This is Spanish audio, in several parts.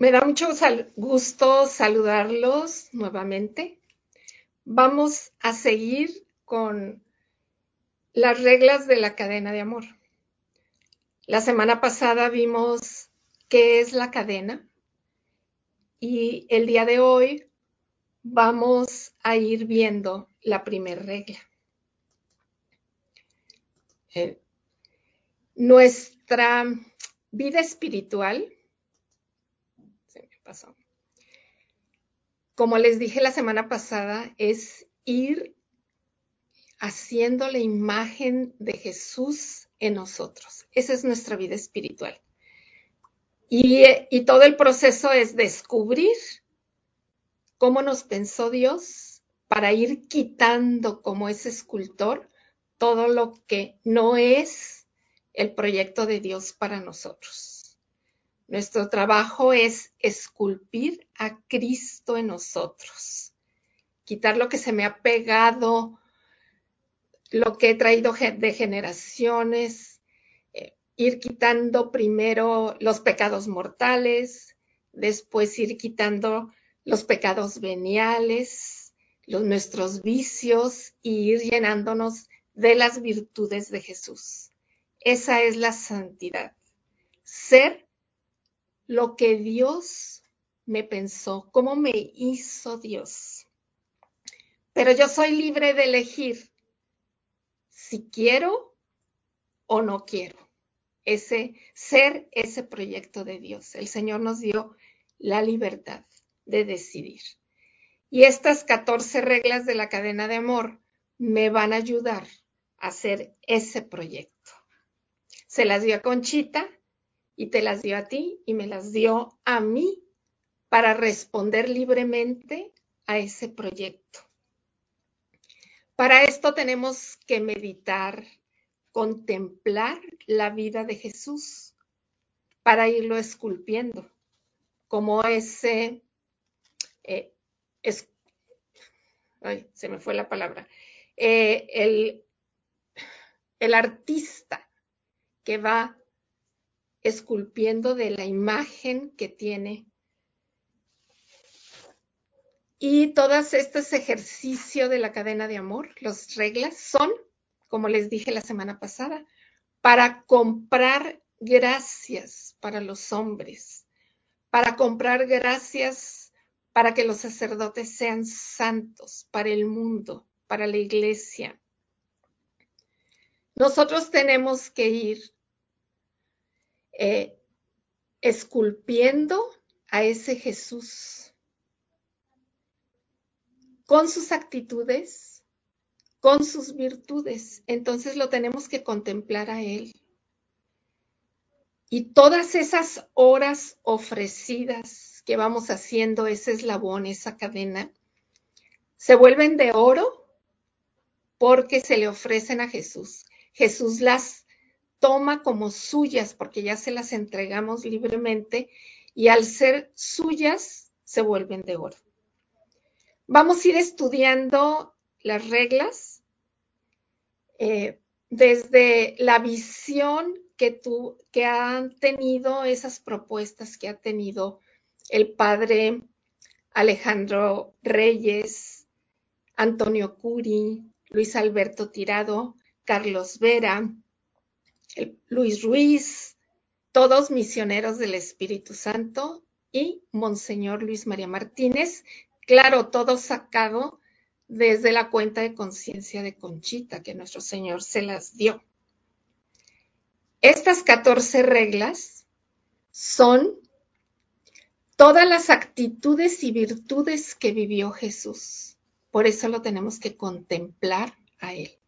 Me da mucho gusto saludarlos nuevamente. Vamos a seguir con las reglas de la cadena de amor. La semana pasada vimos qué es la cadena y el día de hoy vamos a ir viendo la primera regla. Eh, nuestra vida espiritual como les dije la semana pasada, es ir haciendo la imagen de Jesús en nosotros. Esa es nuestra vida espiritual. Y, y, todo el proceso es descubrir cómo nos pensó Dios para ir quitando como ese escultor todo lo que no es el proyecto de Dios para nosotros. Nuestro trabajo es esculpir a Cristo en nosotros, quitar lo que se me ha pegado, lo que he traído de generaciones, eh, ir quitando primero los pecados mortales, después ir quitando los pecados veniales, los, nuestros vicios y ir llenándonos de las virtudes de Jesús. Esa es la santidad. Ser lo que Dios me pensó, cómo me hizo Dios. Pero yo soy libre de elegir si quiero o no quiero ese ser ese proyecto de Dios. El Señor nos dio la libertad de decidir. Y estas 14 reglas de la cadena de amor me van a ayudar a hacer ese proyecto. Se las dio a Conchita y te las dio a ti y me las dio a mí para responder libremente a ese proyecto. Para esto tenemos que meditar, contemplar la vida de Jesús para irlo esculpiendo, como ese, eh, se me fue la palabra, eh, el, el artista que va esculpiendo de la imagen que tiene. Y todos estos ejercicios de la cadena de amor, las reglas, son, como les dije la semana pasada, para comprar gracias para los hombres, para comprar gracias para que los sacerdotes sean santos, para el mundo, para la iglesia. Nosotros tenemos que ir eh, esculpiendo a ese Jesús con sus actitudes, con sus virtudes. Entonces lo tenemos que contemplar a Él. Y todas esas horas ofrecidas que vamos haciendo, ese eslabón, esa cadena, se vuelven de oro porque se le ofrecen a Jesús. Jesús las toma como suyas porque ya se las entregamos libremente y al ser suyas se vuelven de oro. Vamos a ir estudiando las reglas eh, desde la visión que, tú, que han tenido esas propuestas que ha tenido el padre Alejandro Reyes, Antonio Curi, Luis Alberto Tirado, Carlos Vera, Luis Ruiz, todos misioneros del Espíritu Santo y Monseñor Luis María Martínez, claro, todo sacado desde la cuenta de conciencia de Conchita que nuestro Señor se las dio. Estas 14 reglas son todas las actitudes y virtudes que vivió Jesús. Por eso lo tenemos que contemplar a Él.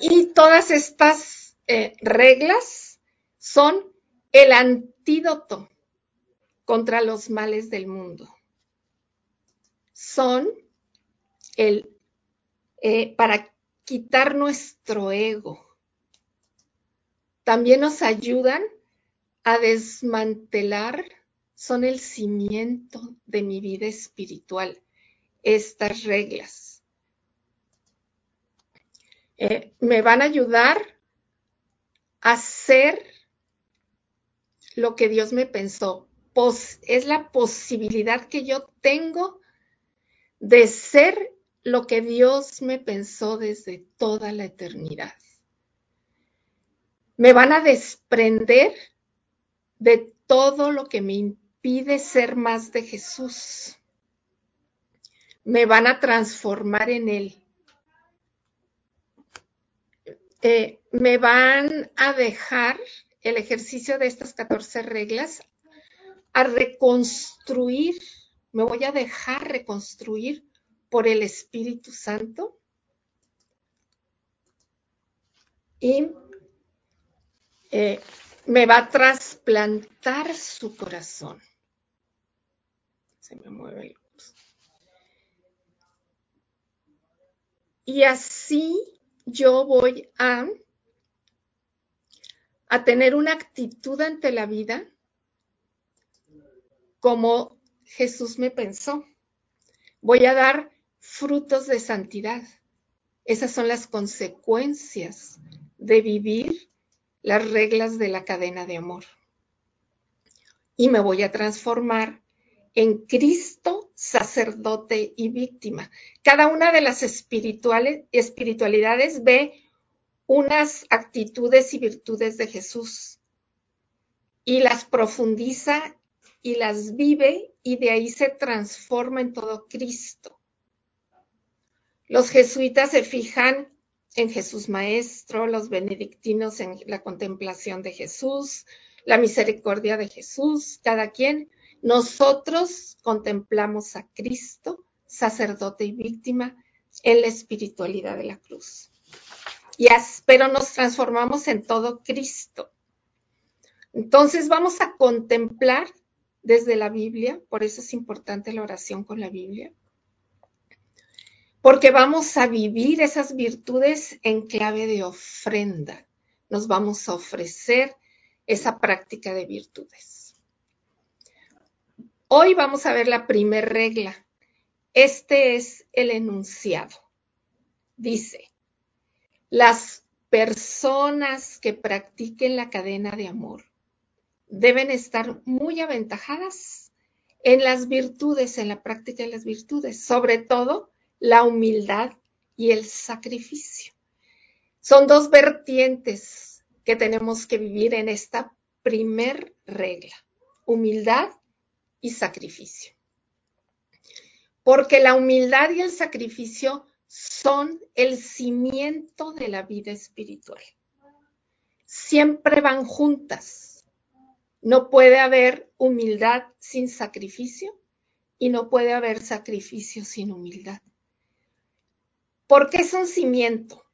Y todas estas eh, reglas son el antídoto contra los males del mundo. Son el eh, para quitar nuestro ego. También nos ayudan a desmantelar, son el cimiento de mi vida espiritual, estas reglas. Eh, me van a ayudar a ser lo que Dios me pensó, es la posibilidad que yo tengo de ser lo que Dios me pensó desde toda la eternidad. Me van a desprender de todo lo que me impide ser más de Jesús. Me van a transformar en Él. Eh, me van a dejar el ejercicio de estas 14 reglas a reconstruir, me voy a dejar reconstruir por el Espíritu Santo y eh, me va a trasplantar su corazón. Se me mueve el Y así yo voy a, a tener una actitud ante la vida como Jesús me pensó. Voy a dar frutos de santidad. Esas son las consecuencias de vivir las reglas de la cadena de amor. Y me voy a transformar en Cristo, sacerdote y víctima. Cada una de las espiritualidades ve unas actitudes y virtudes de Jesús y las profundiza y las vive y de ahí se transforma en todo Cristo. Los jesuitas se fijan en Jesús Maestro, los benedictinos en la contemplación de Jesús, la misericordia de Jesús, cada quien. Nosotros contemplamos a Cristo, sacerdote y víctima, en la espiritualidad de la cruz. Y pero nos transformamos en todo Cristo. Entonces vamos a contemplar desde la Biblia, por eso es importante la oración con la Biblia, porque vamos a vivir esas virtudes en clave de ofrenda. Nos vamos a ofrecer esa práctica de virtudes. Hoy vamos a ver la primera regla. Este es el enunciado. Dice, las personas que practiquen la cadena de amor deben estar muy aventajadas en las virtudes, en la práctica de las virtudes, sobre todo la humildad y el sacrificio. Son dos vertientes que tenemos que vivir en esta primer regla, humildad y sacrificio. Porque la humildad y el sacrificio son el cimiento de la vida espiritual. Siempre van juntas no puede haber humildad sin sacrificio y no puede haber sacrificio sin humildad. ¿Por qué es un cimiento?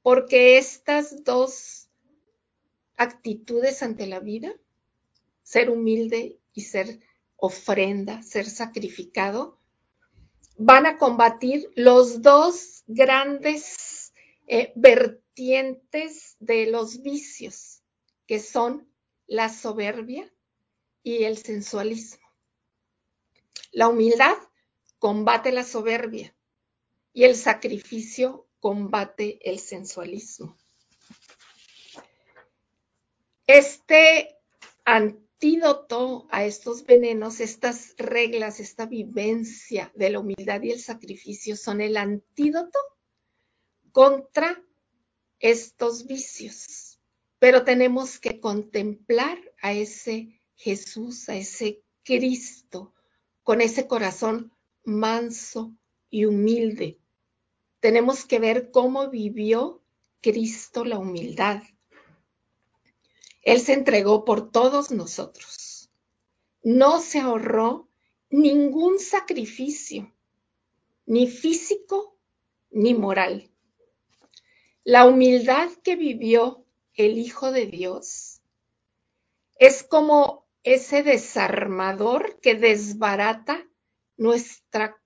Porque estas dos actitudes ante la vida, ser humilde y ser ofrenda, ser sacrificado, van a combatir los dos grandes eh, vertientes de los vicios, que son la soberbia y el sensualismo. La humildad combate la soberbia y el sacrificio combate el sensualismo. Este antídoto a estos venenos, estas reglas, esta vivencia de la humildad y el sacrificio son el antídoto contra estos vicios pero tenemos que contemplar a ese Jesús, a ese Cristo, con ese corazón manso y humilde. Tenemos que ver cómo vivió Cristo la humildad. Él se entregó por todos nosotros. No se ahorró ningún sacrificio, ni físico ni moral. La humildad que vivió el Hijo de Dios es como ese desarmador que desbarata nuestra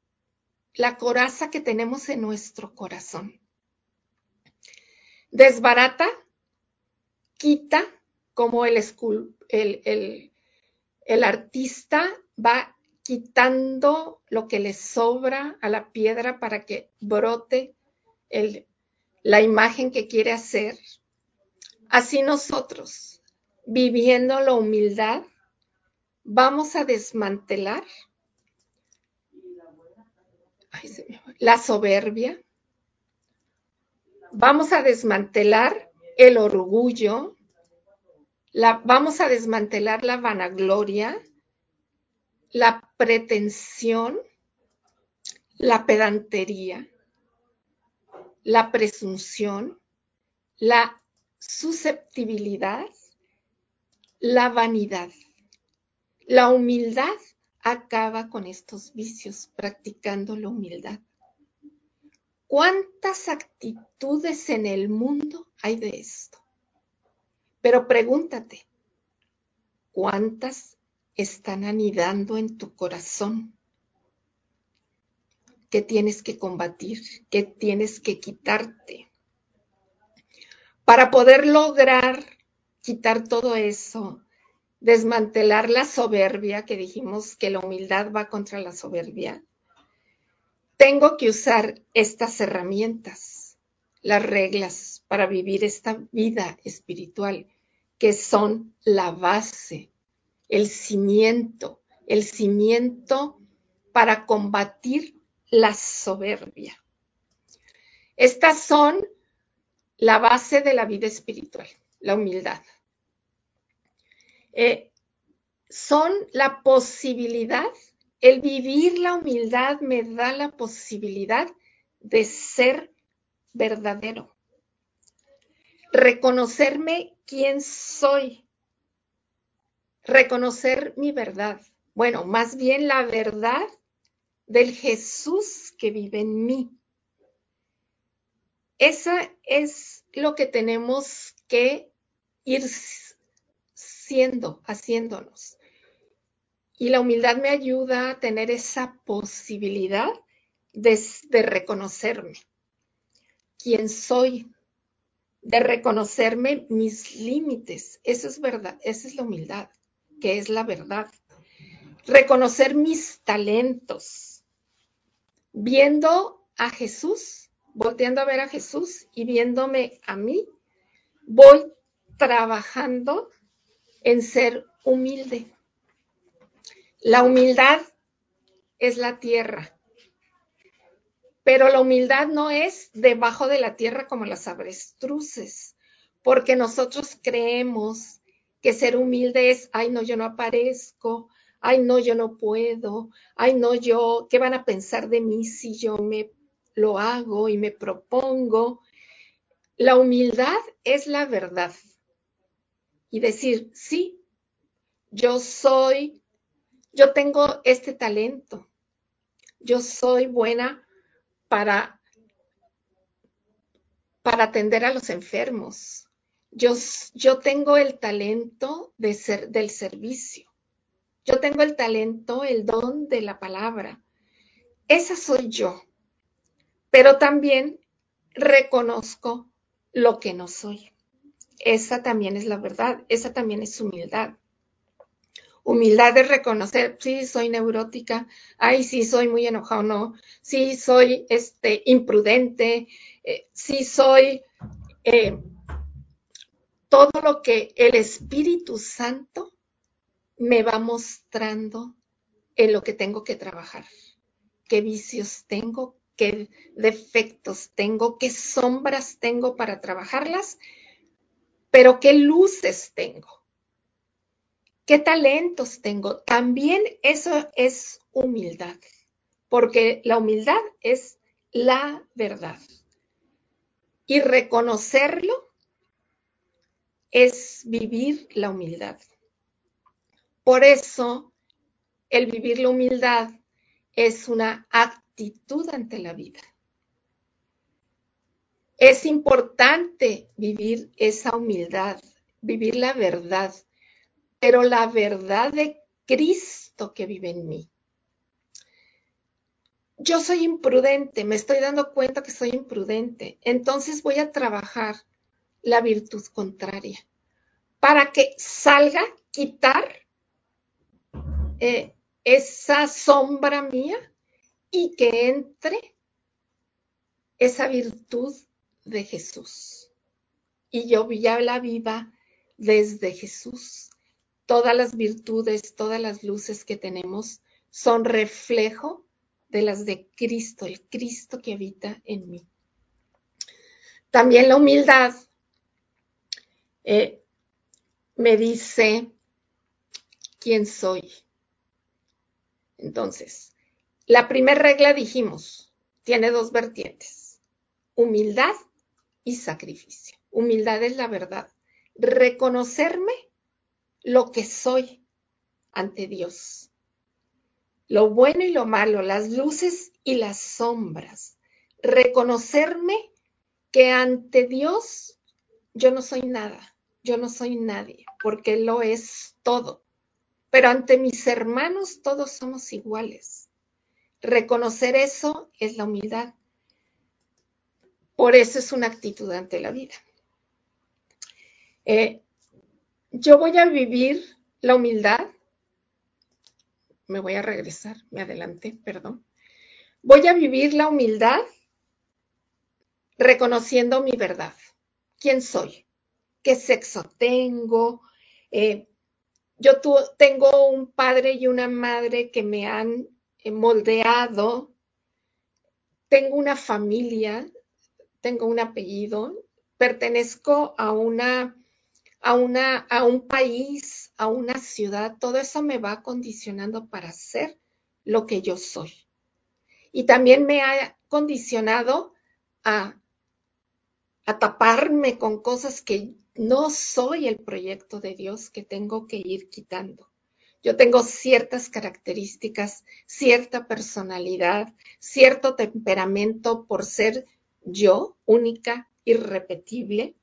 la coraza que tenemos en nuestro corazón. Desbarata, quita, como el, el, el artista va quitando lo que le sobra a la piedra para que brote la imagen que quiere hacer. Así nosotros, viviendo la humildad, vamos a desmantelar la soberbia, vamos a desmantelar el orgullo, vamos a desmantelar la vanagloria, la pretensión, la pedantería, la presunción, la susceptibilidad, la vanidad. La humildad acaba con estos vicios practicando la humildad. ¿Cuántas actitudes en el mundo hay de esto? Pero pregúntate, ¿cuántas están anidando en tu corazón? ¿Qué tienes que combatir? ¿Qué tienes que quitarte? Para poder lograr quitar todo eso, desmantelar la soberbia, que dijimos que la humildad va contra la soberbia, tengo que usar estas herramientas, las reglas para vivir esta vida espiritual, que son la base, el cimiento, el cimiento para combatir la soberbia. Estas son la base de la vida espiritual, la humildad. Eh, son la posibilidad, el vivir la humildad me da la posibilidad de ser verdadero, reconocerme quién soy, reconocer mi verdad. Bueno, más bien la verdad del Jesús que vive en mí. Esa es lo que tenemos que ir siendo, haciéndonos. Y la humildad me ayuda a tener esa posibilidad de, de reconocerme, quién soy, de reconocerme mis límites. Eso es verdad, esa es la humildad, que es la verdad. Reconocer mis talentos, viendo a Jesús, volteando a ver a Jesús y viéndome a mí, voy trabajando en ser humilde. La humildad es la tierra, pero la humildad no es debajo de la tierra como las avestruces, porque nosotros creemos que ser humilde es, ay no, yo no aparezco, ay no, yo no puedo, ay no, yo, ¿qué van a pensar de mí si yo me lo hago y me propongo? La humildad es la verdad y decir, sí, yo soy, yo tengo este talento, yo soy buena para, para atender a los enfermos, yo, yo tengo el talento de ser, del servicio, yo tengo el talento, el don de la palabra, esa soy yo, pero también reconozco lo que no soy. Esa también es la verdad, esa también es humildad. Humildad de reconocer, sí, soy neurótica, ay, sí, soy muy enojado, no, sí, soy este, imprudente, eh, sí, soy eh, todo lo que el Espíritu Santo me va mostrando en lo que tengo que trabajar, qué vicios tengo, qué defectos tengo, qué sombras tengo para trabajarlas pero qué luces tengo, qué talentos tengo. También eso es humildad, porque la humildad es la verdad. Y reconocerlo es vivir la humildad. Por eso, el vivir la humildad es una actitud ante la vida. Es importante vivir esa humildad, vivir la verdad, pero la verdad de Cristo que vive en mí. Yo soy imprudente, me estoy dando cuenta que soy imprudente, entonces voy a trabajar la virtud contraria para que salga, quitar eh, esa sombra mía y que entre esa virtud de Jesús. Y yo ya la viva desde Jesús. Todas las virtudes, todas las luces que tenemos son reflejo de las de Cristo, el Cristo que habita en mí. También la humildad eh, me dice quién soy. Entonces, la primera regla dijimos, tiene dos vertientes, humildad y sacrificio. Humildad es la verdad, reconocerme lo que soy ante Dios, lo bueno y lo malo, las luces y las sombras, reconocerme que ante Dios yo no soy nada, yo no soy nadie, porque Él lo es todo. Pero ante mis hermanos todos somos iguales. Reconocer eso es la humildad. Por eso es una actitud ante la vida. Eh, yo voy a vivir la humildad. Me voy a regresar, me adelanté, perdón. Voy a vivir la humildad reconociendo mi verdad. ¿Quién soy? ¿Qué sexo tengo? Eh, yo tengo un padre y una madre que me han eh, moldeado. Tengo una familia, tengo un apellido, pertenezco a una, a una, a un país, a una ciudad. Todo eso me va condicionando para ser lo que yo soy. Y también me ha condicionado a a taparme con cosas que no soy el proyecto de Dios que tengo que ir quitando. Yo tengo ciertas características, cierta personalidad, cierto temperamento por ser yo, única, irrepetible.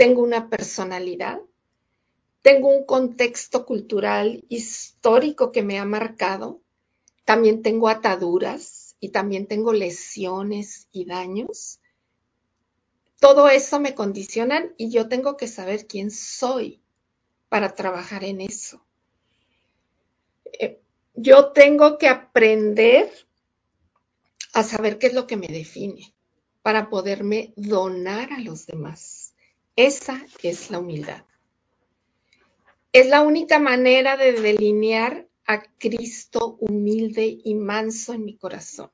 Tengo una personalidad, tengo un contexto cultural, histórico que me ha marcado. También tengo ataduras y también tengo lesiones y daños todo eso me condicionan y yo tengo que saber quién soy para trabajar en eso. Eh, yo tengo que aprender a saber qué es lo que me define para poderme donar a los demás. Esa es la humildad. Es la única manera de delinear a Cristo humilde y manso en mi corazón.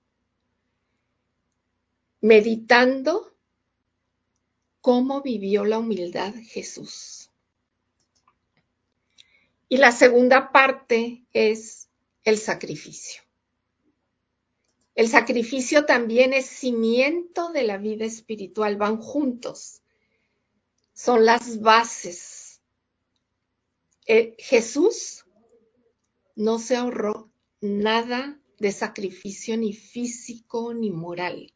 Meditando cómo vivió la humildad Jesús. Y la segunda parte es el sacrificio. El sacrificio también es cimiento de la vida espiritual, van juntos, son las bases. Eh, Jesús no se ahorró nada de sacrificio ni físico ni moral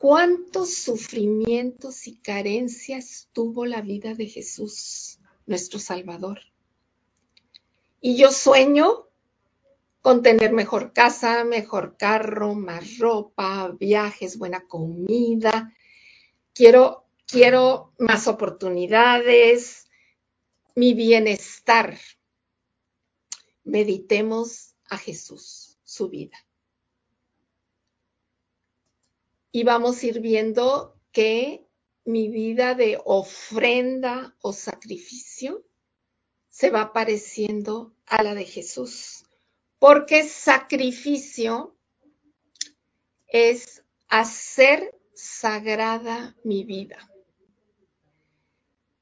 cuántos sufrimientos y carencias tuvo la vida de Jesús, nuestro Salvador. Y yo sueño con tener mejor casa, mejor carro, más ropa, viajes, buena comida. Quiero, quiero más oportunidades, mi bienestar. Meditemos a Jesús, su vida y vamos a ir viendo que mi vida de ofrenda o sacrificio se va pareciendo a la de Jesús, porque sacrificio es hacer sagrada mi vida.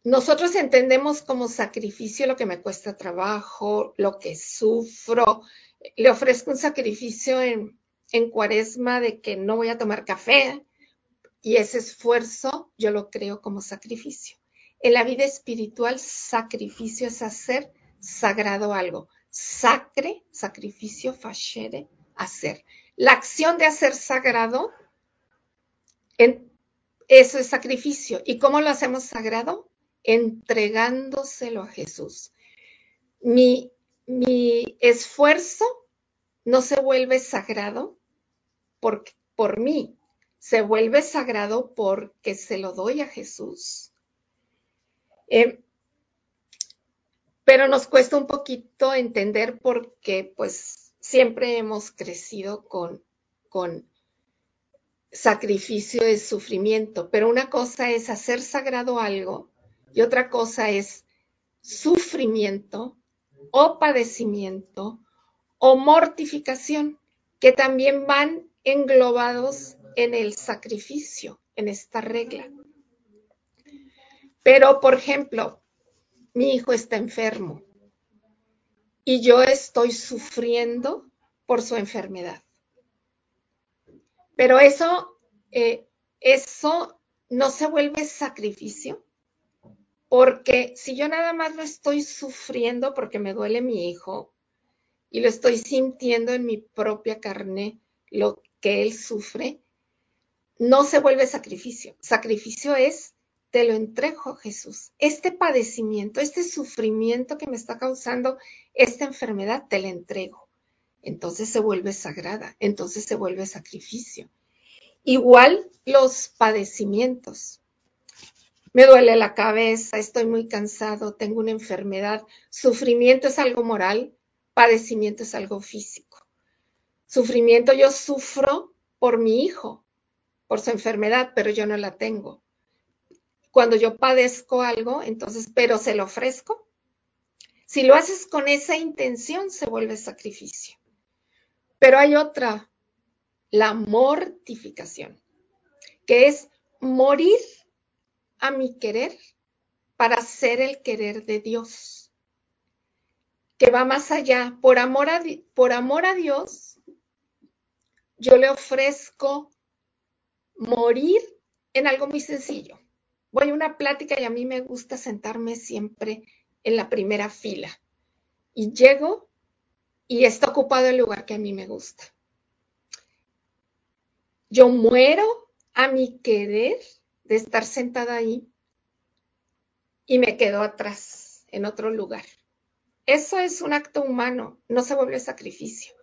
Nosotros entendemos como sacrificio lo que me cuesta trabajo, lo que sufro. Le ofrezco un sacrificio en, en cuaresma de que no voy a tomar café y ese esfuerzo yo lo creo como sacrificio. En la vida espiritual, sacrificio es hacer sagrado algo. Sacre, sacrificio, facere, hacer. La acción de hacer sagrado, eso es sacrificio. ¿Y cómo lo hacemos sagrado? Entregándoselo a Jesús. Mi, mi esfuerzo no se vuelve sagrado por, por mí, se vuelve sagrado porque se lo doy a Jesús. Eh, pero nos cuesta un poquito entender porque pues siempre hemos crecido con, con sacrificio de sufrimiento, pero una cosa es hacer sagrado algo y otra cosa es sufrimiento o padecimiento o mortificación, que también van englobados en el sacrificio, en esta regla. Pero, por ejemplo, mi hijo está enfermo y yo estoy sufriendo por su enfermedad. Pero eso, eh, eso no se vuelve sacrificio, porque si yo nada más lo estoy sufriendo porque me duele mi hijo y lo estoy sintiendo en mi propia carne, lo que él sufre, no se vuelve sacrificio. Sacrificio es, te lo entrego, Jesús. Este padecimiento, este sufrimiento que me está causando esta enfermedad, te la entrego. Entonces se vuelve sagrada, entonces se vuelve sacrificio. Igual los padecimientos. Me duele la cabeza, estoy muy cansado, tengo una enfermedad. Sufrimiento es algo moral, padecimiento es algo físico. Sufrimiento yo sufro por mi hijo, por su enfermedad, pero yo no la tengo. Cuando yo padezco algo, entonces, pero se lo ofrezco. Si lo haces con esa intención, se vuelve sacrificio. Pero hay otra, la mortificación, que es morir a mi querer para hacer el querer de Dios, que va más allá. Por amor a, por amor a Dios, yo le ofrezco morir en algo muy sencillo. Voy a una plática y a mí me gusta sentarme siempre en la primera fila. Y llego y está ocupado el lugar que a mí me gusta. Yo muero a mi querer de estar sentada ahí y me quedo atrás, en otro lugar. Eso es un acto humano, no se vuelve sacrificio.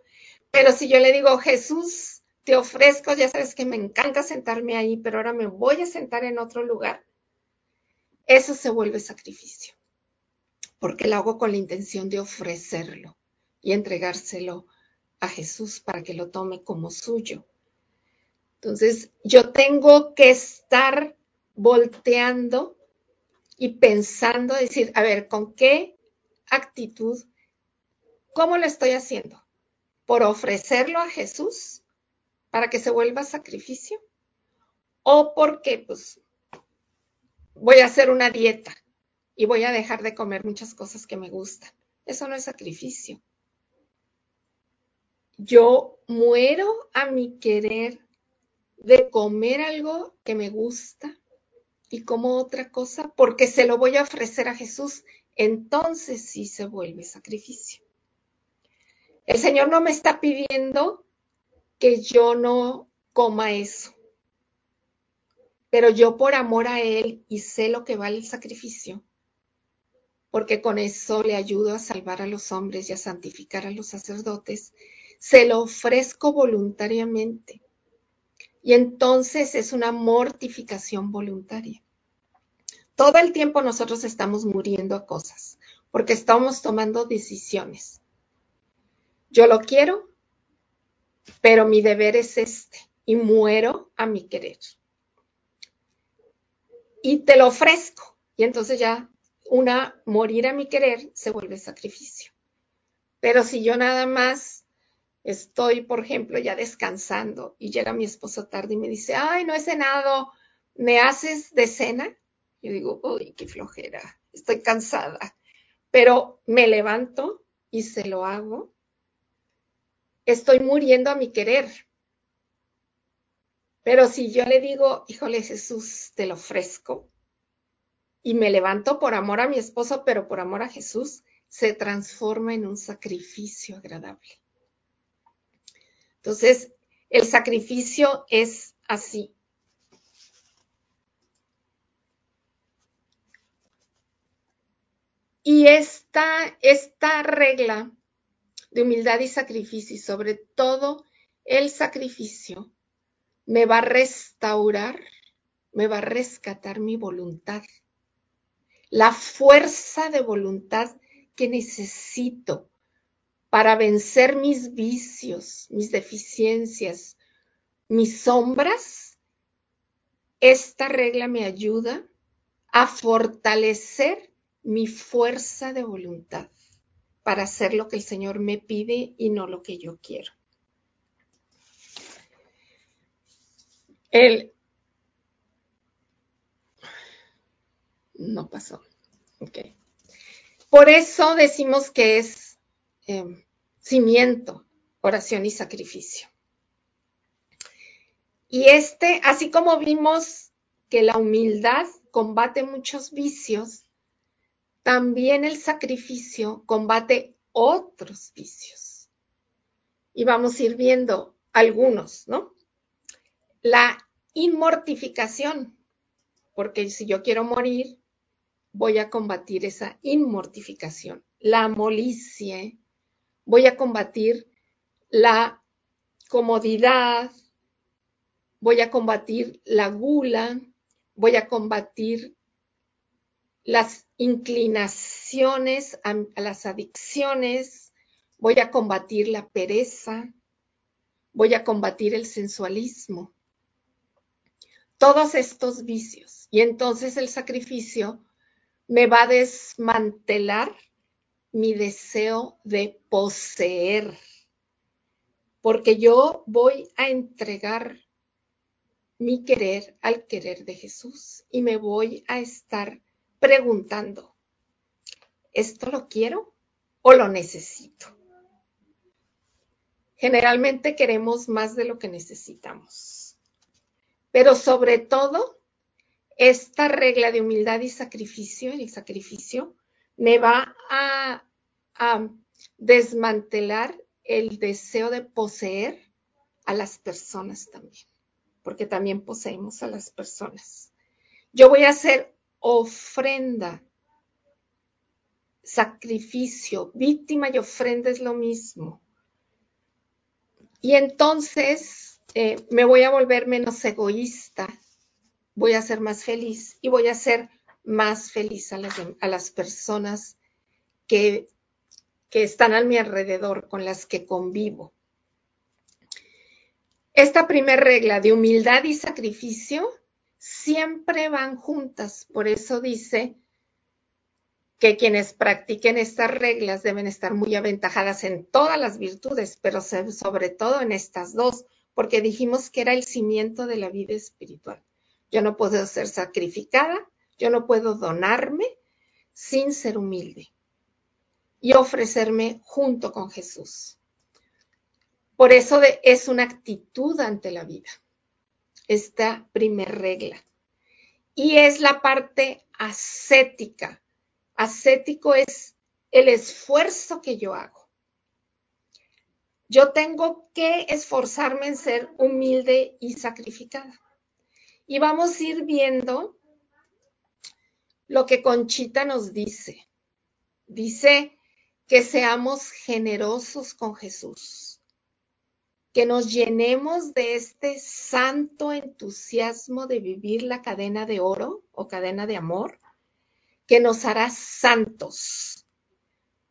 Pero si yo le digo, Jesús, te ofrezco, ya sabes que me encanta sentarme ahí, pero ahora me voy a sentar en otro lugar, eso se vuelve sacrificio, porque lo hago con la intención de ofrecerlo y entregárselo a Jesús para que lo tome como suyo. Entonces, yo tengo que estar volteando y pensando, decir, a ver, ¿con qué actitud? ¿Cómo lo estoy haciendo? ¿Por ofrecerlo a Jesús? para que se vuelva sacrificio o porque pues voy a hacer una dieta y voy a dejar de comer muchas cosas que me gustan. Eso no es sacrificio. Yo muero a mi querer de comer algo que me gusta y como otra cosa porque se lo voy a ofrecer a Jesús. Entonces sí se vuelve sacrificio. El Señor no me está pidiendo que yo no coma eso. Pero yo por amor a Él y sé lo que vale el sacrificio, porque con eso le ayudo a salvar a los hombres y a santificar a los sacerdotes, se lo ofrezco voluntariamente. Y entonces es una mortificación voluntaria. Todo el tiempo nosotros estamos muriendo a cosas, porque estamos tomando decisiones. Yo lo quiero, pero mi deber es este y muero a mi querer. Y te lo ofrezco. Y entonces ya una morir a mi querer se vuelve sacrificio. Pero si yo nada más estoy, por ejemplo, ya descansando y llega mi esposo tarde y me dice, ay, no he cenado, ¿me haces de cena? Yo digo, uy, qué flojera, estoy cansada. Pero me levanto y se lo hago estoy muriendo a mi querer. Pero si yo le digo, híjole Jesús, te lo ofrezco, y me levanto por amor a mi esposo, pero por amor a Jesús, se transforma en un sacrificio agradable. Entonces, el sacrificio es así. Y esta, esta regla de humildad y sacrificio y sobre todo el sacrificio me va a restaurar, me va a rescatar mi voluntad, la fuerza de voluntad que necesito para vencer mis vicios, mis deficiencias, mis sombras, esta regla me ayuda a fortalecer mi fuerza de voluntad para hacer lo que el Señor me pide y no lo que yo quiero. El, no pasó. Ok. Por eso decimos que es em, cimiento, oración y sacrificio. Y este, así como vimos que la humildad combate muchos vicios, también el sacrificio combate otros vicios. Y vamos a ir viendo algunos, ¿no? La inmortificación, porque si yo quiero morir, voy a combatir esa inmortificación. La molicie, voy a combatir la comodidad, voy a combatir la gula, voy a combatir las inclinaciones a, las adicciones, voy a combatir la pereza, voy a combatir el sensualismo, todos estos vicios. Y entonces el sacrificio me va a desmantelar mi deseo de poseer, porque yo voy a entregar mi querer al querer de Jesús y me voy a estar preguntando, ¿esto lo quiero o lo necesito? Generalmente queremos más de lo que necesitamos, pero sobre todo esta regla de humildad y sacrificio, el sacrificio, me va a, desmantelar el deseo de poseer a las personas también, porque también poseemos a las personas. Yo voy a ser ofrenda, sacrificio, víctima y ofrenda es lo mismo. Y entonces eh, me voy a volver menos egoísta, voy a ser más feliz y voy a ser más feliz a las, personas que, que están a mi alrededor, con las que convivo. Esta primera regla de humildad y sacrificio siempre van juntas. Por eso dice que quienes practiquen estas reglas deben estar muy aventajadas en todas las virtudes, pero sobre todo en estas dos, porque dijimos que era el cimiento de la vida espiritual. Yo no puedo ser sacrificada, yo no puedo donarme sin ser humilde y ofrecerme junto con Jesús. Por eso es una actitud ante la vida esta primer regla. Y es la parte ascética. Ascético es el esfuerzo que yo hago. Yo tengo que esforzarme en ser humilde y sacrificada. Y vamos a ir viendo lo que Conchita nos dice. Dice que seamos generosos con Jesús que nos llenemos de este santo entusiasmo de vivir la cadena de oro o cadena de amor, que nos hará santos.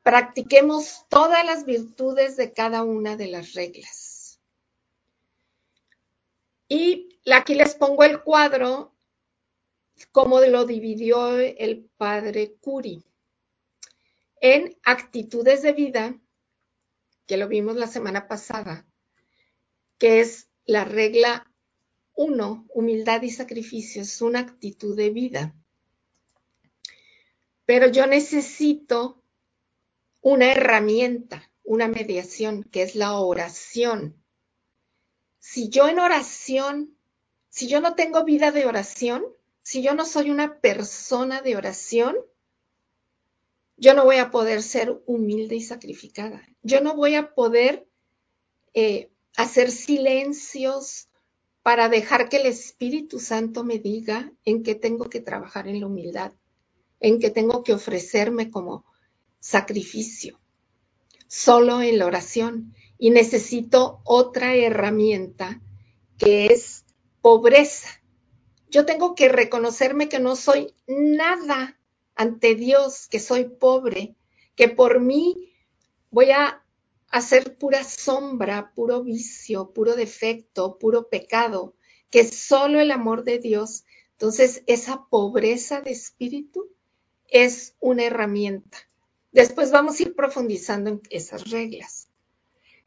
Practiquemos todas las virtudes de cada una de las reglas. Y aquí les pongo el cuadro como lo dividió el padre Curi en actitudes de vida, que lo vimos la semana pasada, que es la regla 1, humildad y sacrificio, es una actitud de vida. Pero yo necesito una herramienta, una mediación, que es la oración. Si yo en oración, si yo no tengo vida de oración, si yo no soy una persona de oración, yo no voy a poder ser humilde y sacrificada. Yo no voy a poder eh, hacer silencios para dejar que el Espíritu Santo me diga en qué tengo que trabajar en la humildad, en qué tengo que ofrecerme como sacrificio, solo en la oración. Y necesito otra herramienta que es pobreza. Yo tengo que reconocerme que no soy nada ante Dios, que soy pobre, que por mí voy a hacer pura sombra, puro vicio, puro defecto, puro pecado, que solo el amor de Dios. Entonces, esa pobreza de espíritu es una herramienta. Después vamos a ir profundizando en esas reglas.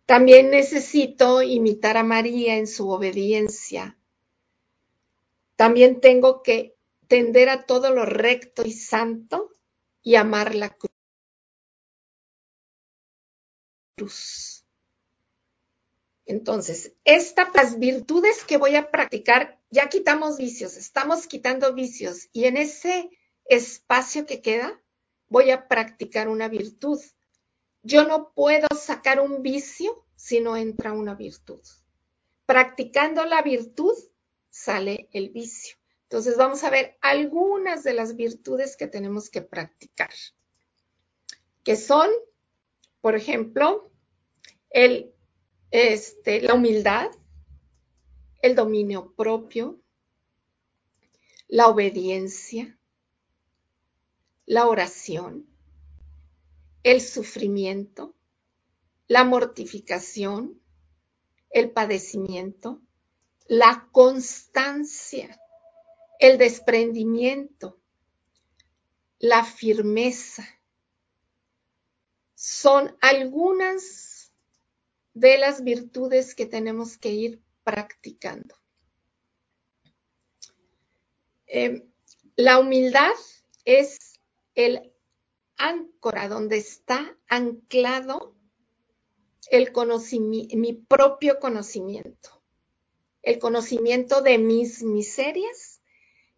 También necesito imitar a María en su obediencia. También tengo que tender a todo lo recto y santo y amar la cruz. Entonces, estas virtudes que voy a practicar, ya quitamos vicios, estamos quitando vicios y en ese espacio que queda voy a practicar una virtud. Yo no puedo sacar un vicio si no entra una virtud. Practicando la virtud sale el vicio. Entonces vamos a ver algunas de las virtudes que tenemos que practicar, que son, por ejemplo, el, este, la humildad, el dominio propio, la obediencia, la oración, el sufrimiento, la mortificación, el padecimiento, la constancia, el desprendimiento, la firmeza. Son algunas de las virtudes que tenemos que ir practicando. Eh, la humildad es el áncora donde está anclado el mi propio conocimiento, el conocimiento de mis miserias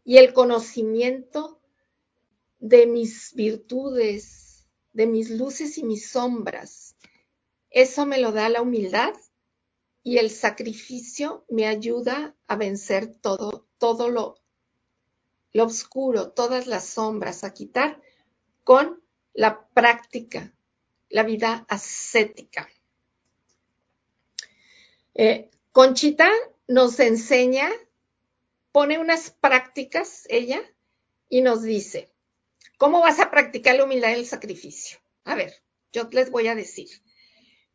y el conocimiento de mis virtudes, de mis luces y mis sombras. Eso me lo da la humildad y el sacrificio me ayuda a vencer todo, todo lo, lo oscuro, todas las sombras, a quitar con la práctica, la vida ascética. Eh, Conchita nos enseña, pone unas prácticas, ella, y nos dice, ¿cómo vas a practicar la humildad y el sacrificio? A ver, yo les voy a decir,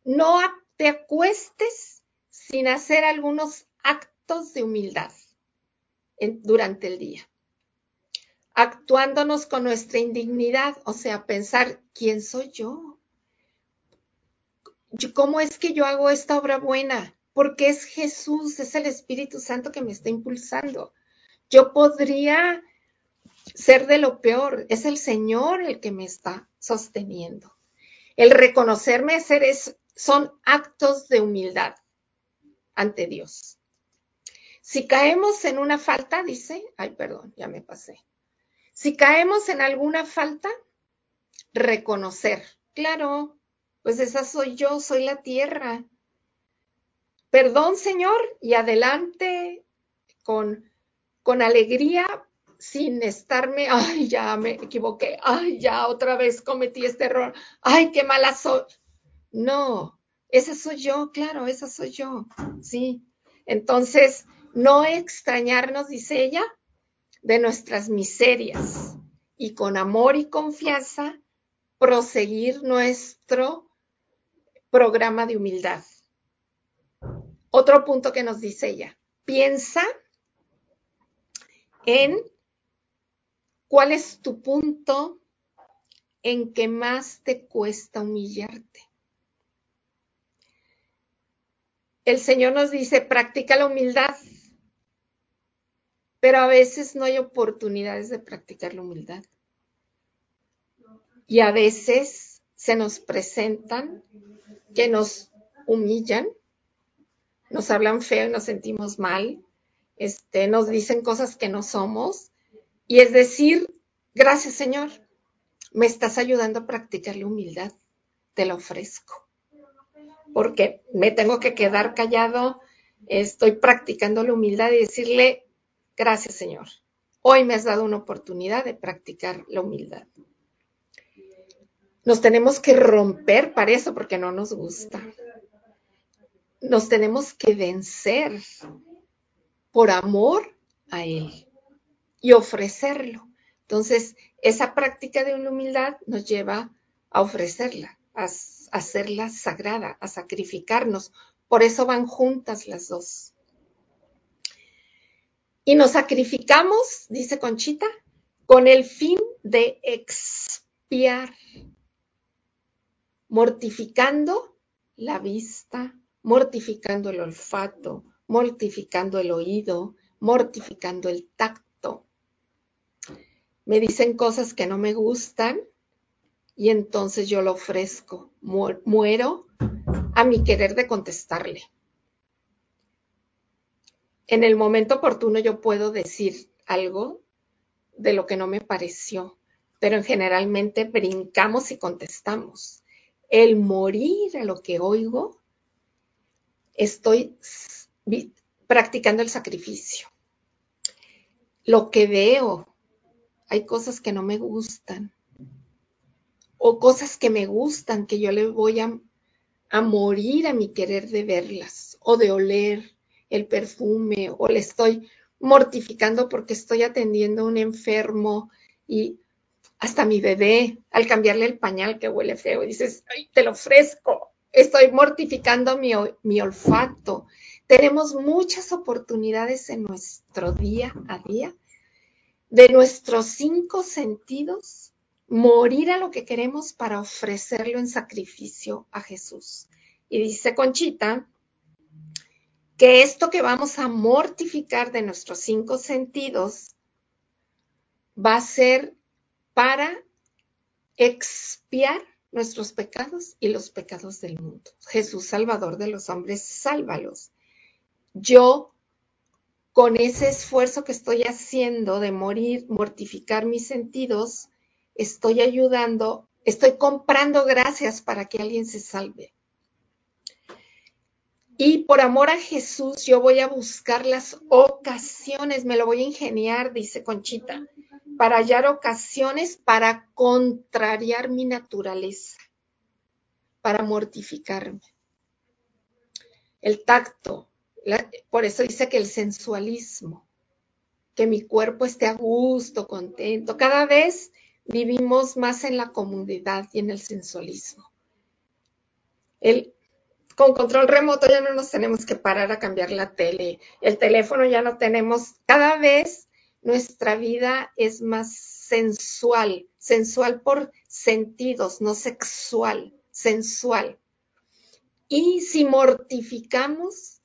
no te acuestes sin hacer algunos actos de humildad durante el día, actuándonos con nuestra indignidad, o sea, pensar, ¿quién soy yo? ¿Cómo es que yo hago esta obra buena? Porque es Jesús, es el Espíritu Santo que me está impulsando. Yo podría ser de lo peor, es el Señor el que me está sosteniendo. El reconocerme ser es, son actos de humildad ante Dios. Si caemos en una falta, dice, ay, perdón, ya me pasé. Si caemos en alguna falta, reconocer. Claro, pues esa soy yo, soy la tierra perdón Señor, y adelante con, con alegría, sin estarme, ay, ya me equivoqué, ay, ya otra vez cometí este error, ay, qué mala soy. No, esa soy yo, claro, esa soy yo, sí. Entonces, no extrañarnos, dice ella, de nuestras miserias y con amor y confianza proseguir nuestro programa de humildad. Otro punto que nos dice ella, piensa en cuál es tu punto en que más te cuesta humillarte. El Señor nos dice, practica la humildad, pero a veces no hay oportunidades de practicar la humildad. Y a veces se nos presentan que nos humillan nos hablan feo y nos sentimos mal, este, nos dicen cosas que no somos, y es decir, gracias Señor, me estás ayudando a practicar la humildad, te lo ofrezco, porque me tengo que quedar callado, estoy practicando la humildad y decirle, gracias Señor, hoy me has dado una oportunidad de practicar la humildad. Nos tenemos que romper para eso porque no nos gusta nos tenemos que vencer por amor a Él y ofrecerlo. Entonces, esa práctica de una humildad nos lleva a ofrecerla, a, hacerla sagrada, a sacrificarnos. Por eso van juntas las dos. Y nos sacrificamos, dice Conchita, con el fin de expiar, mortificando la vista, mortificando el olfato, mortificando el oído, mortificando el tacto. Me dicen cosas que no me gustan y entonces yo lo ofrezco. Muero a mi querer de contestarle. En el momento oportuno yo puedo decir algo de lo que no me pareció, pero generalmente brincamos y contestamos. El morir a lo que oigo, estoy practicando el sacrificio. Lo que veo, hay cosas que no me gustan o cosas que me gustan que yo le voy a, a morir a mi querer de verlas o de oler el perfume o le estoy mortificando porque estoy atendiendo a un enfermo y hasta mi bebé, al cambiarle el pañal que huele feo, dices, Ay, te lo ofrezco, estoy mortificando mi, mi olfato. Tenemos muchas oportunidades en nuestro día a día de nuestros cinco sentidos morir a lo que queremos para ofrecerlo en sacrificio a Jesús. Y dice Conchita que esto que vamos a mortificar de nuestros cinco sentidos va a ser para expiar nuestros pecados y los pecados del mundo. Jesús, Salvador de los hombres, sálvalos. Yo, con ese esfuerzo que estoy haciendo de morir, mortificar mis sentidos, estoy ayudando, estoy comprando gracias para que alguien se salve. Y por amor a Jesús, yo voy a buscar las ocasiones, me lo voy a ingeniar, dice Conchita, para hallar ocasiones para contrariar mi naturaleza, para mortificarme. El tacto, por eso dice que el sensualismo, que mi cuerpo esté a gusto, contento. Cada vez vivimos más en la comodidad y en el sensualismo. El, con control remoto ya no nos tenemos que parar a cambiar la tele, el teléfono ya no tenemos, cada vez nuestra vida es más sensual, sensual por sentidos, no sexual, sensual. Y si mortificamos,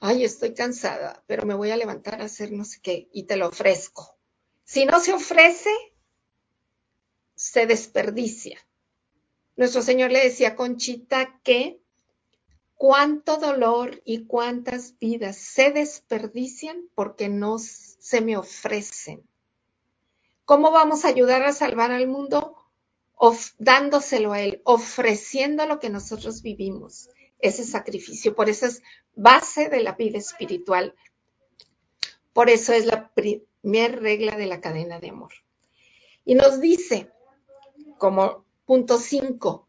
ay, estoy cansada, pero me voy a levantar a hacer no sé qué y te lo ofrezco. Si no se ofrece, se desperdicia. Nuestro Señor le decía a Conchita que cuánto dolor y cuántas vidas se desperdician porque no se me ofrecen. ¿Cómo vamos a ayudar a salvar al mundo? dándoselo a Él, ofreciendo lo que nosotros vivimos, ese sacrificio. Por eso es base de la vida espiritual. Por eso es la primera regla de la cadena de amor. Y nos dice, como punto 5,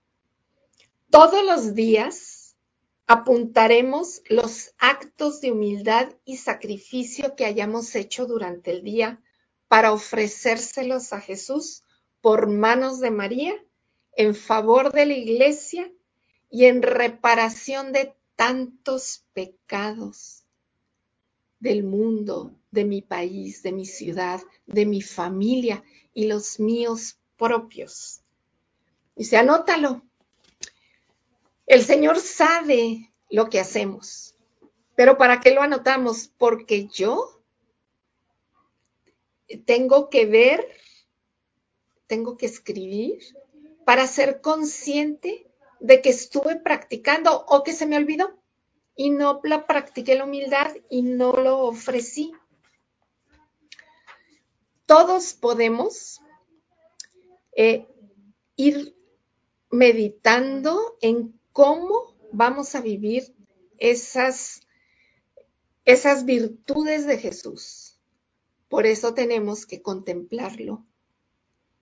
todos los días Apuntaremos los actos de humildad y sacrificio que hayamos hecho durante el día para ofrecérselos a Jesús por manos de María en favor de la iglesia y en reparación de tantos pecados del mundo, de mi país, de mi ciudad, de mi familia y los míos propios. Dice, anótalo, el Señor sabe lo que hacemos, pero ¿para qué lo anotamos? Porque yo tengo que ver, tengo que escribir para ser consciente de que estuve practicando o que se me olvidó y no la practiqué la humildad y no lo ofrecí. Todos podemos eh, ir meditando en cómo vamos a vivir esas, esas virtudes de Jesús. Por eso tenemos que contemplarlo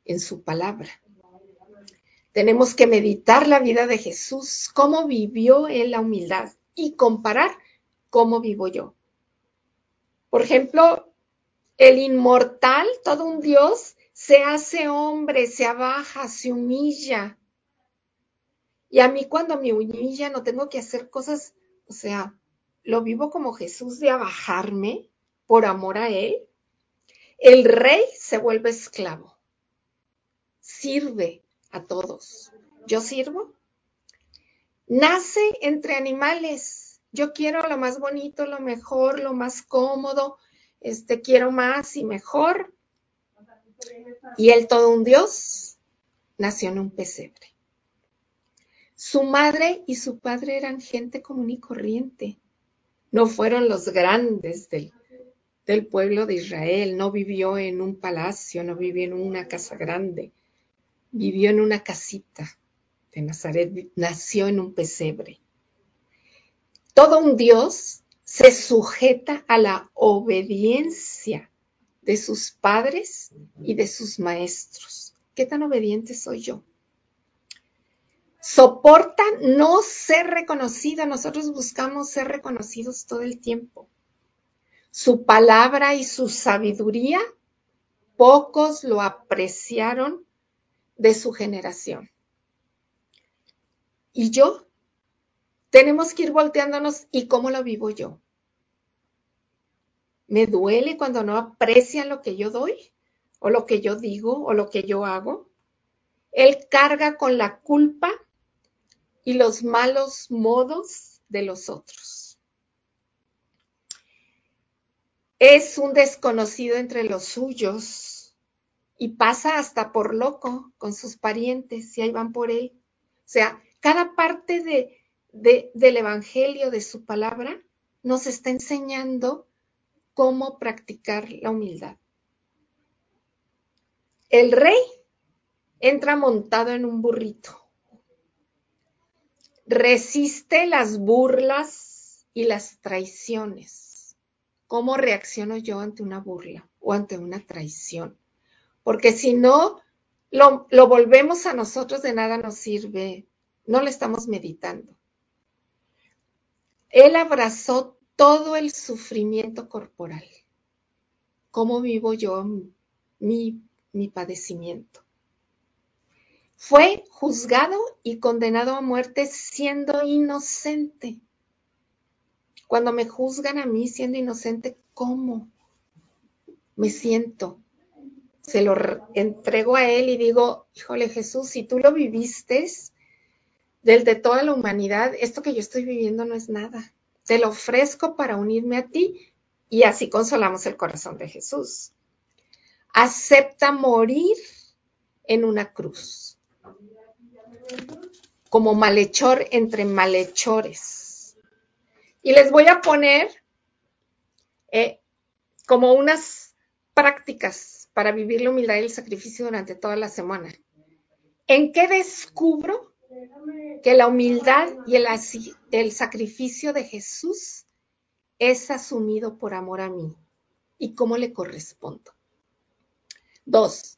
en su palabra. Tenemos que meditar la vida de Jesús, cómo vivió en la humildad y comparar cómo vivo yo. Por ejemplo, el inmortal, todo un Dios, se hace hombre, se abaja, se humilla, y a mí cuando me humilla no tengo que hacer cosas, o sea, lo vivo como Jesús de abajarme por amor a Él. El rey se vuelve esclavo. sirve a todos. ¿Yo sirvo? Nace entre animales. Yo quiero lo más bonito, lo mejor, lo más cómodo. Este quiero más y mejor. Y él todo un Dios nació en un pesebre. Su madre y su padre eran gente común y corriente. No fueron los grandes del, pueblo de Israel. No vivió en un palacio, no vivió en una casa grande. Vivió en una casita de Nazaret. Nació en un pesebre. Todo un Dios se sujeta a la obediencia de sus padres y de sus maestros. ¿Qué tan obediente soy yo? Soporta no ser reconocida. Nosotros buscamos ser reconocidos todo el tiempo. Su palabra y su sabiduría, pocos lo apreciaron de su generación. Y yo, tenemos que ir volteándonos y cómo lo vivo yo. Me duele cuando no aprecian lo que yo doy o lo que yo digo o lo que yo hago. Él carga con la culpa y los malos modos de los otros. Es un desconocido entre los suyos y pasa hasta por loco con sus parientes y ahí van por él. O sea, cada parte de, del Evangelio, de su palabra, nos está enseñando cómo practicar la humildad. El rey entra montado en un burrito resiste las burlas y las traiciones. ¿Cómo reacciono yo ante una burla o ante una traición? Porque si no lo, lo volvemos a nosotros, de nada nos sirve. No le estamos meditando. Él abrazó todo el sufrimiento corporal. ¿Cómo vivo yo mi, mi padecimiento? Fue juzgado y condenado a muerte siendo inocente. Cuando me juzgan a mí siendo inocente, ¿cómo me siento? Se lo entrego a Él y digo, híjole Jesús, si tú lo viviste del de toda la humanidad, esto que yo estoy viviendo no es nada. Te lo ofrezco para unirme a ti y así consolamos el corazón de Jesús. Acepta morir en una cruz como malhechor entre malhechores. Y les voy a poner eh, como unas prácticas para vivir la humildad y el sacrificio durante toda la semana. ¿En qué descubro que la humildad y el, el sacrificio de Jesús es asumido por amor a mí? ¿Y cómo le correspondo? Dos,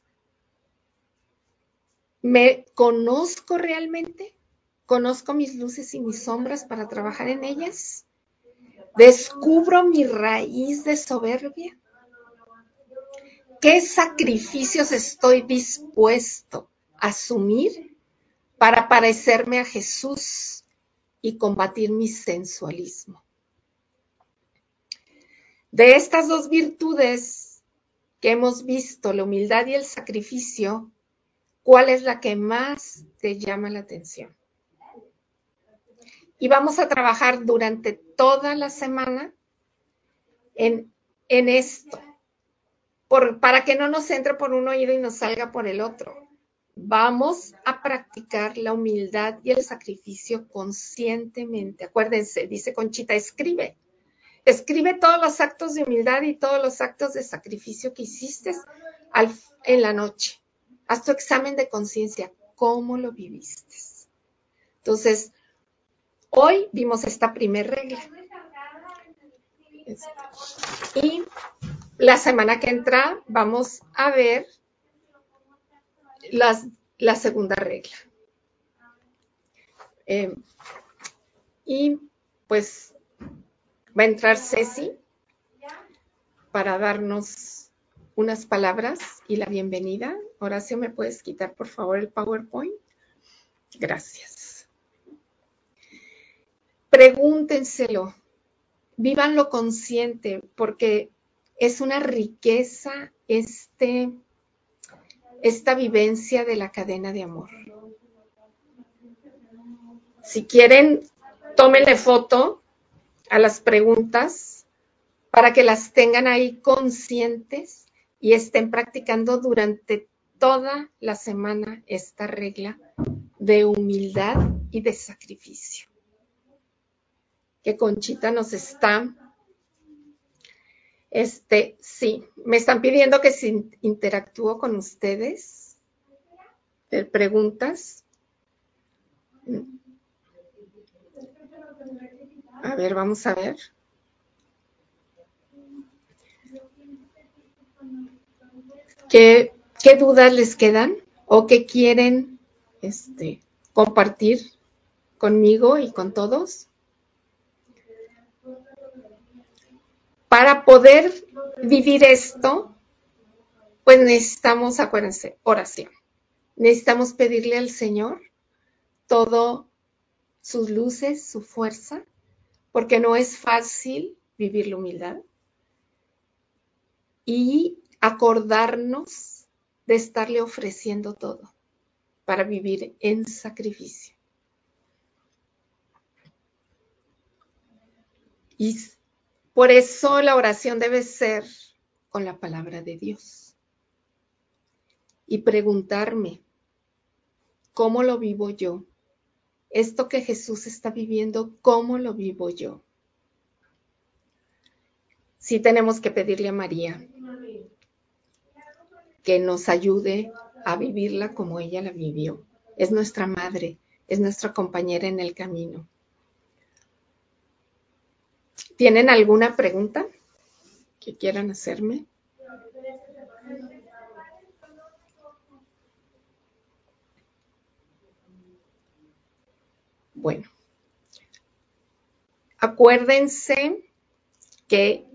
¿Me conozco realmente? ¿Conozco mis luces y mis sombras para trabajar en ellas? ¿Descubro mi raíz de soberbia? ¿Qué sacrificios estoy dispuesto a asumir para parecerme a Jesús y combatir mi sensualismo? De estas dos virtudes que hemos visto, la humildad y el sacrificio, cuál es la que más te llama la atención. Y vamos a trabajar durante toda la semana en, en esto, por, para que no nos entre por un oído y nos salga por el otro. Vamos a practicar la humildad y el sacrificio conscientemente. Acuérdense, dice Conchita, escribe. Escribe todos los actos de humildad y todos los actos de sacrificio que hiciste en la noche. Haz tu examen de conciencia, ¿cómo lo viviste? Entonces, hoy vimos esta primera regla. Y la semana que entra vamos a ver la segunda regla. Eh, y pues va a entrar Ceci para darnos unas palabras y la bienvenida. Horacio, ¿me puedes quitar por favor el PowerPoint? Gracias. Pregúntenselo, vívanlo consciente, porque es una riqueza este, esta vivencia de la cadena de amor. Si quieren, tómenle foto a las preguntas para que las tengan ahí conscientes y estén practicando durante toda la semana esta regla de humildad y de sacrificio. Que Conchita nos está, este, sí, me están pidiendo que si interactúo con ustedes, preguntas. A ver, vamos a ver. ¿Qué, dudas les quedan o qué quieren este, compartir conmigo y con todos? Para poder vivir esto, pues necesitamos, acuérdense, oración. Necesitamos pedirle al Señor todo sus luces, su fuerza, porque no es fácil vivir la humildad. Y acordarnos de estarle ofreciendo todo para vivir en sacrificio. Y por eso la oración debe ser con la palabra de Dios. Y preguntarme, ¿cómo lo vivo yo? Esto que Jesús está viviendo, ¿cómo lo vivo yo? Sí tenemos que pedirle a María que nos ayude a vivirla como ella la vivió. Es nuestra madre, es nuestra compañera en el camino. ¿Tienen alguna pregunta que quieran hacerme? Bueno, acuérdense que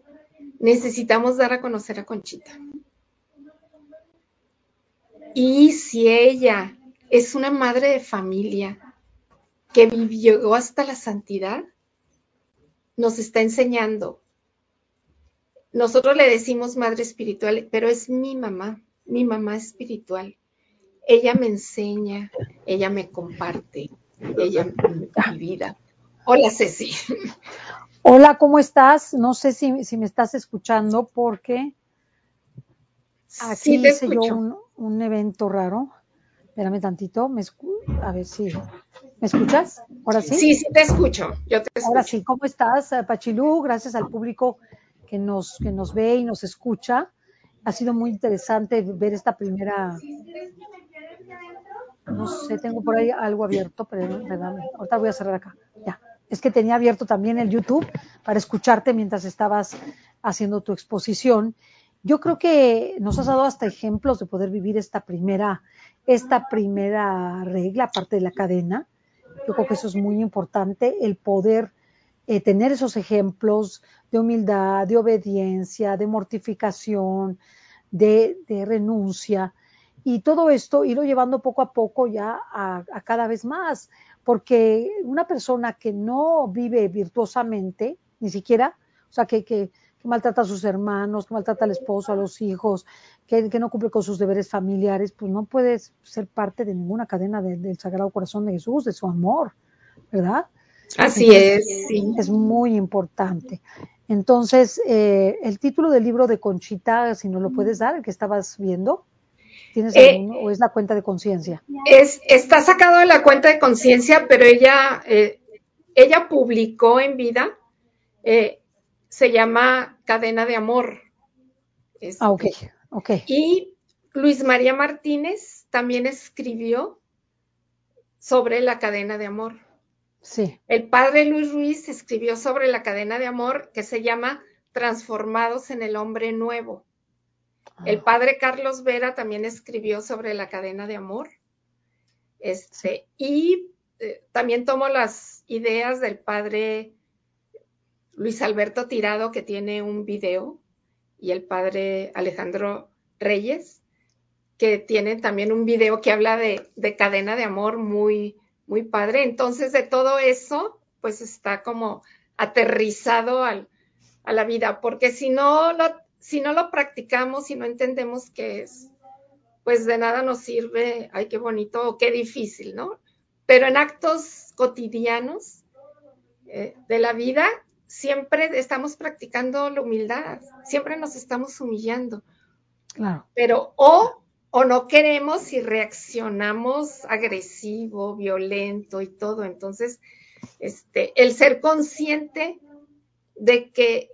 necesitamos dar a conocer a Conchita. Y si ella es una madre de familia que vivió hasta la santidad, nos está enseñando. Nosotros le decimos madre espiritual, pero es mi mamá, mi mamá espiritual. Ella me enseña, ella me comparte, ella mi vida. Hola, Ceci. Hola, ¿cómo estás? No sé si, me estás escuchando porque aquí hice yo un, evento raro. Espérame tantito, me a ver si. ¿Me escuchas? ¿Ahora sí? Sí, sí te escucho. Yo te escucho. Ahora sí, ¿cómo estás, Pachilú? Gracias al público que nos, que nos ve y nos escucha. Ha sido muy interesante ver esta primera no sé, tengo por ahí algo abierto, pero ahorita voy a cerrar acá. Ya. Es que tenía abierto también el YouTube para escucharte mientras estabas haciendo tu exposición. Yo creo que nos has dado hasta ejemplos de poder vivir esta primera, esta primera regla, aparte de la cadena. Yo creo que eso es muy importante, el poder eh, tener esos ejemplos de humildad, de obediencia, de mortificación, de, renuncia y todo esto irlo llevando poco a poco ya a, cada vez más, porque una persona que no vive virtuosamente, ni siquiera, o sea, que, que, maltrata a sus hermanos, que maltrata al esposo, a los hijos, que, no cumple con sus deberes familiares, pues no puede ser parte de ninguna cadena del Sagrado Corazón de Jesús, de su amor, ¿verdad? Así es, sí. Es muy importante. Entonces, eh, el título del libro de Conchita, si no lo puedes dar, el que estabas viendo. ¿Tienes eh, o es la cuenta de conciencia? Es, está sacado de la cuenta de conciencia, pero ella, eh, ella publicó en vida, eh, se llama Cadena de Amor. ah, ok, ok. Y Luis María Martínez también escribió sobre la cadena de amor. Sí. El padre Luis Ruiz escribió sobre la cadena de amor que se llama Transformados en el Hombre Nuevo. El padre Carlos Vera también escribió sobre la cadena de amor. Este, y eh, también tomo las ideas del padre Luis Alberto Tirado, que tiene un video, y el padre Alejandro Reyes, que tiene también un video que habla de, cadena de amor muy, muy padre. Entonces, de todo eso, pues está como aterrizado al, a la vida, porque si no lo si no lo practicamos y no entendemos qué es, pues de nada nos sirve, ay, qué bonito o qué difícil, ¿no? Pero en actos cotidianos eh, de la vida, siempre estamos practicando la humildad, siempre nos estamos humillando. Claro. Pero o, o no queremos y reaccionamos agresivo, violento y todo. Entonces, este, el ser consciente de que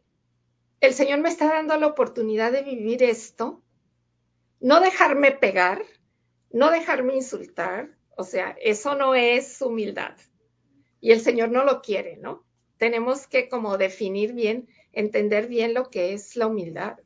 el Señor me está dando la oportunidad de vivir esto, no dejarme pegar, no dejarme insultar, o sea, eso no es humildad. Y el Señor no lo quiere, ¿no? Tenemos que como definir bien, entender bien lo que es la humildad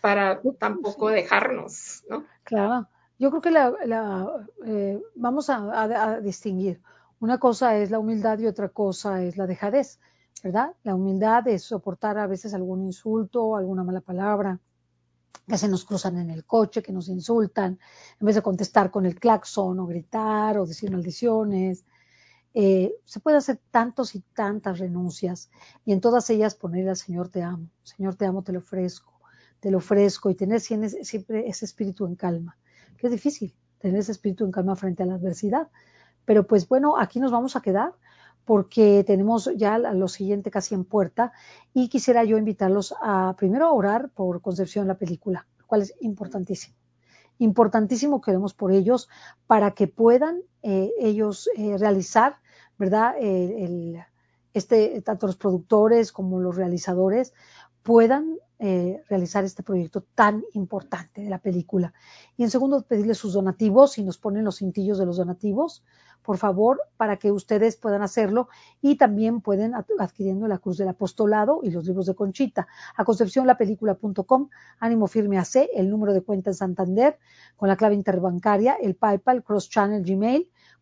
para tampoco dejarnos, ¿no? Claro, yo creo que la, eh, vamos a, distinguir. Una cosa es la humildad y otra cosa es la dejadez, ¿verdad? La humildad es soportar a veces algún insulto, alguna mala palabra, que se nos cruzan en el coche, que nos insultan, en vez de contestar con el claxon o gritar o decir maldiciones. Eh, se puede hacer tantos y tantas renuncias y en todas ellas ponerle al Señor te amo, Señor te amo, te lo ofrezco, te lo ofrezco y tener siempre ese espíritu en calma, que es difícil tener ese espíritu en calma frente a la adversidad. Pero pues bueno, aquí nos vamos a quedar porque tenemos ya lo siguiente casi en puerta y quisiera yo invitarlos a primero a orar por Concepción la película, lo cual es importantísimo. Importantísimo que oremos por ellos para que puedan eh, ellos eh, realizar, ¿verdad? el, este, tanto los productores como los realizadores puedan eh, realizar este proyecto tan importante de la película. Y en segundo, pedirles sus donativos, y nos ponen los cintillos de los donativos, por favor, para que ustedes puedan hacerlo y también pueden adquiriendo la Cruz del Apostolado y los libros de Conchita. A concepcionlapelícula.com, ánimo firme AC, el número de cuenta en Santander, con la clave interbancaria, el PayPal, Cross Channel,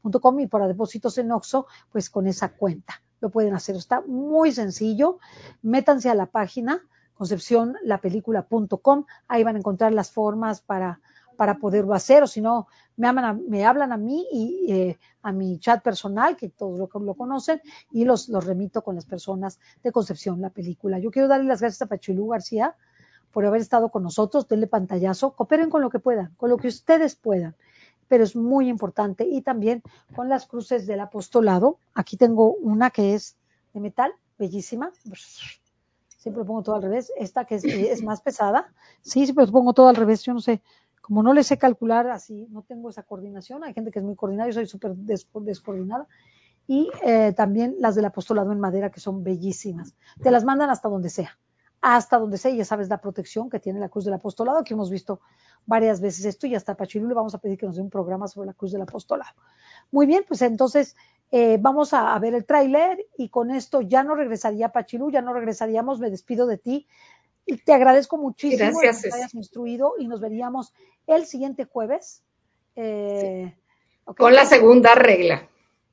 Gmail.com y para depósitos en Oxo, pues con esa cuenta. Lo pueden hacer, está muy sencillo. Métanse a la página concepcionlapelícula.com, ahí van a encontrar las formas para para poderlo hacer, o si no, me, me hablan a mí y eh, a mi chat personal, que todos lo, lo conocen, y los, los, remito con las personas de Concepción, la película. Yo quiero darle las gracias a Pachilú García por haber estado con nosotros, denle pantallazo, cooperen con lo que puedan, con lo que ustedes puedan, pero es muy importante, y también con las cruces del apostolado. Aquí tengo una que es de metal, bellísima, siempre pongo todo al revés, esta que es, es más pesada, sí, siempre lo pongo todo al revés, yo no sé, como no le sé calcular así, no tengo esa coordinación, hay gente que es muy coordinada, yo soy súper descoordinada, y eh, también las del apostolado en madera, que son bellísimas. Te las mandan hasta donde sea, hasta donde sea, ya sabes la protección que tiene la cruz del apostolado, que hemos visto varias veces esto, y hasta Pachilú le vamos a pedir que nos dé un programa sobre la cruz del apostolado. Muy bien, pues entonces eh, vamos a, ver el tráiler y con esto ya no regresaría Pachilú, ya no regresaríamos, me despido de ti. Y te agradezco muchísimo que me hayas instruido y nos veríamos el siguiente jueves. Eh, Con la segunda regla.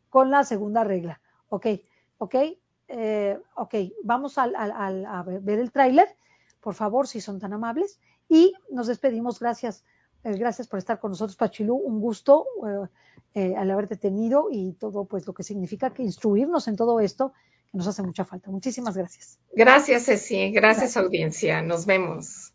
Con la segunda regla. Ok, ok, eh, ok. Vamos al, a ver el tráiler, por favor, si son tan amables. Y nos despedimos. Gracias. Eh, gracias por estar con nosotros, Pachilú. Un gusto al haberte tenido y todo pues lo que significa que instruirnos en todo esto que nos hace mucha falta. Muchísimas gracias. Gracias, Ceci. Gracias, gracias. audiencia. Nos vemos.